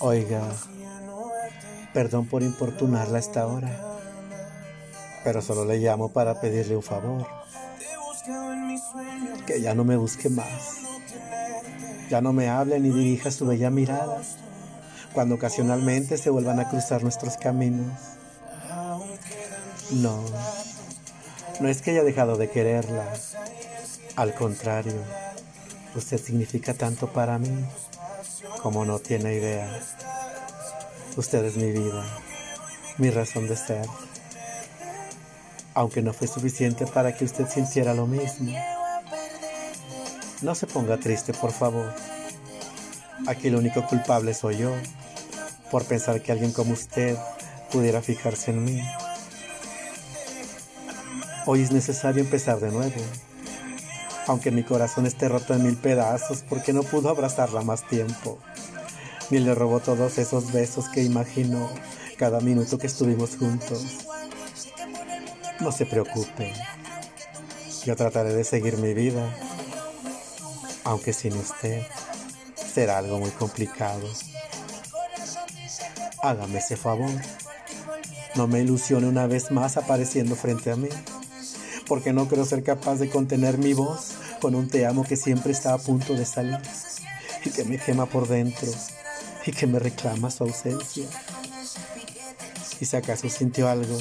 Oiga, perdón por importunarla a esta hora, pero solo le llamo para pedirle un favor. Que ya no me busque más. Ya no me hable ni dirija su bella mirada cuando ocasionalmente se vuelvan a cruzar nuestros caminos. No, no es que haya dejado de quererla. Al contrario, usted significa tanto para mí como no tiene idea. Usted es mi vida, mi razón de ser. Aunque no fue suficiente para que usted sintiera lo mismo. No se ponga triste, por favor. Aquí el único culpable soy yo, por pensar que alguien como usted pudiera fijarse en mí. Hoy es necesario empezar de nuevo. Aunque mi corazón esté roto en mil pedazos porque no pudo abrazarla más tiempo ni le robó todos esos besos que imaginó cada minuto que estuvimos juntos. No se preocupe, yo trataré de seguir mi vida, aunque sin usted será algo muy complicado. Hágame ese favor, no me ilusione una vez más apareciendo frente a mí, porque no creo ser capaz de contener mi voz con un te amo que siempre está a punto de salir y que me quema por dentro y que me reclama su ausencia. Y si acaso sintió algo,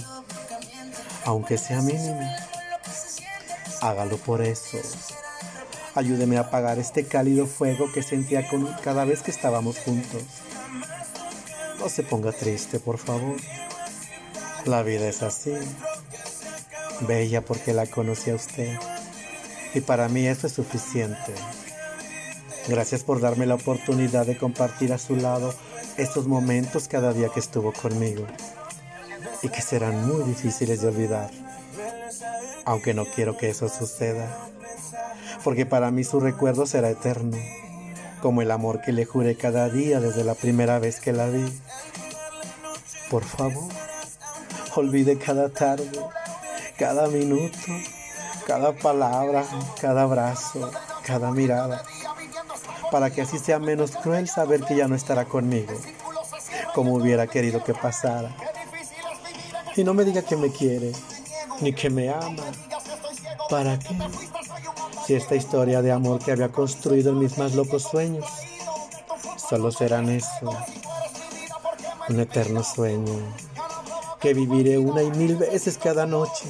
aunque sea mínimo, hágalo por eso. Ayúdeme a apagar este cálido fuego que sentía con cada vez que estábamos juntos. No se ponga triste, por favor. La vida es así. Bella porque la conocí a usted. Y para mí eso es suficiente. Gracias por darme la oportunidad de compartir a su lado estos momentos cada día que estuvo conmigo y que serán muy difíciles de olvidar. Aunque no quiero que eso suceda, porque para mí su recuerdo será eterno, como el amor que le juré cada día desde la primera vez que la vi. Por favor, olvide cada tarde, cada minuto, cada palabra, cada abrazo, cada mirada para que así sea menos cruel saber que ya no estará conmigo, como hubiera querido que pasara. Y no me diga que me quiere, ni que me ama. ¿Para qué? Si esta historia de amor que había construido en mis más locos sueños, solo serán eso, un eterno sueño, que viviré una y mil veces cada noche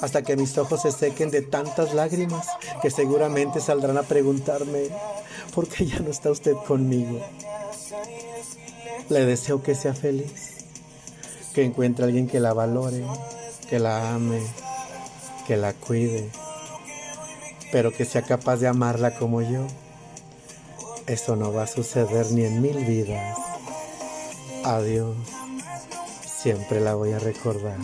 hasta que mis ojos se sequen de tantas lágrimas que seguramente saldrán a preguntarme, ¿por qué ya no está usted conmigo? Le deseo que sea feliz, que encuentre a alguien que la valore, que la ame, que la cuide, pero que sea capaz de amarla como yo. Eso no va a suceder ni en mil vidas. Adiós, siempre la voy a recordar.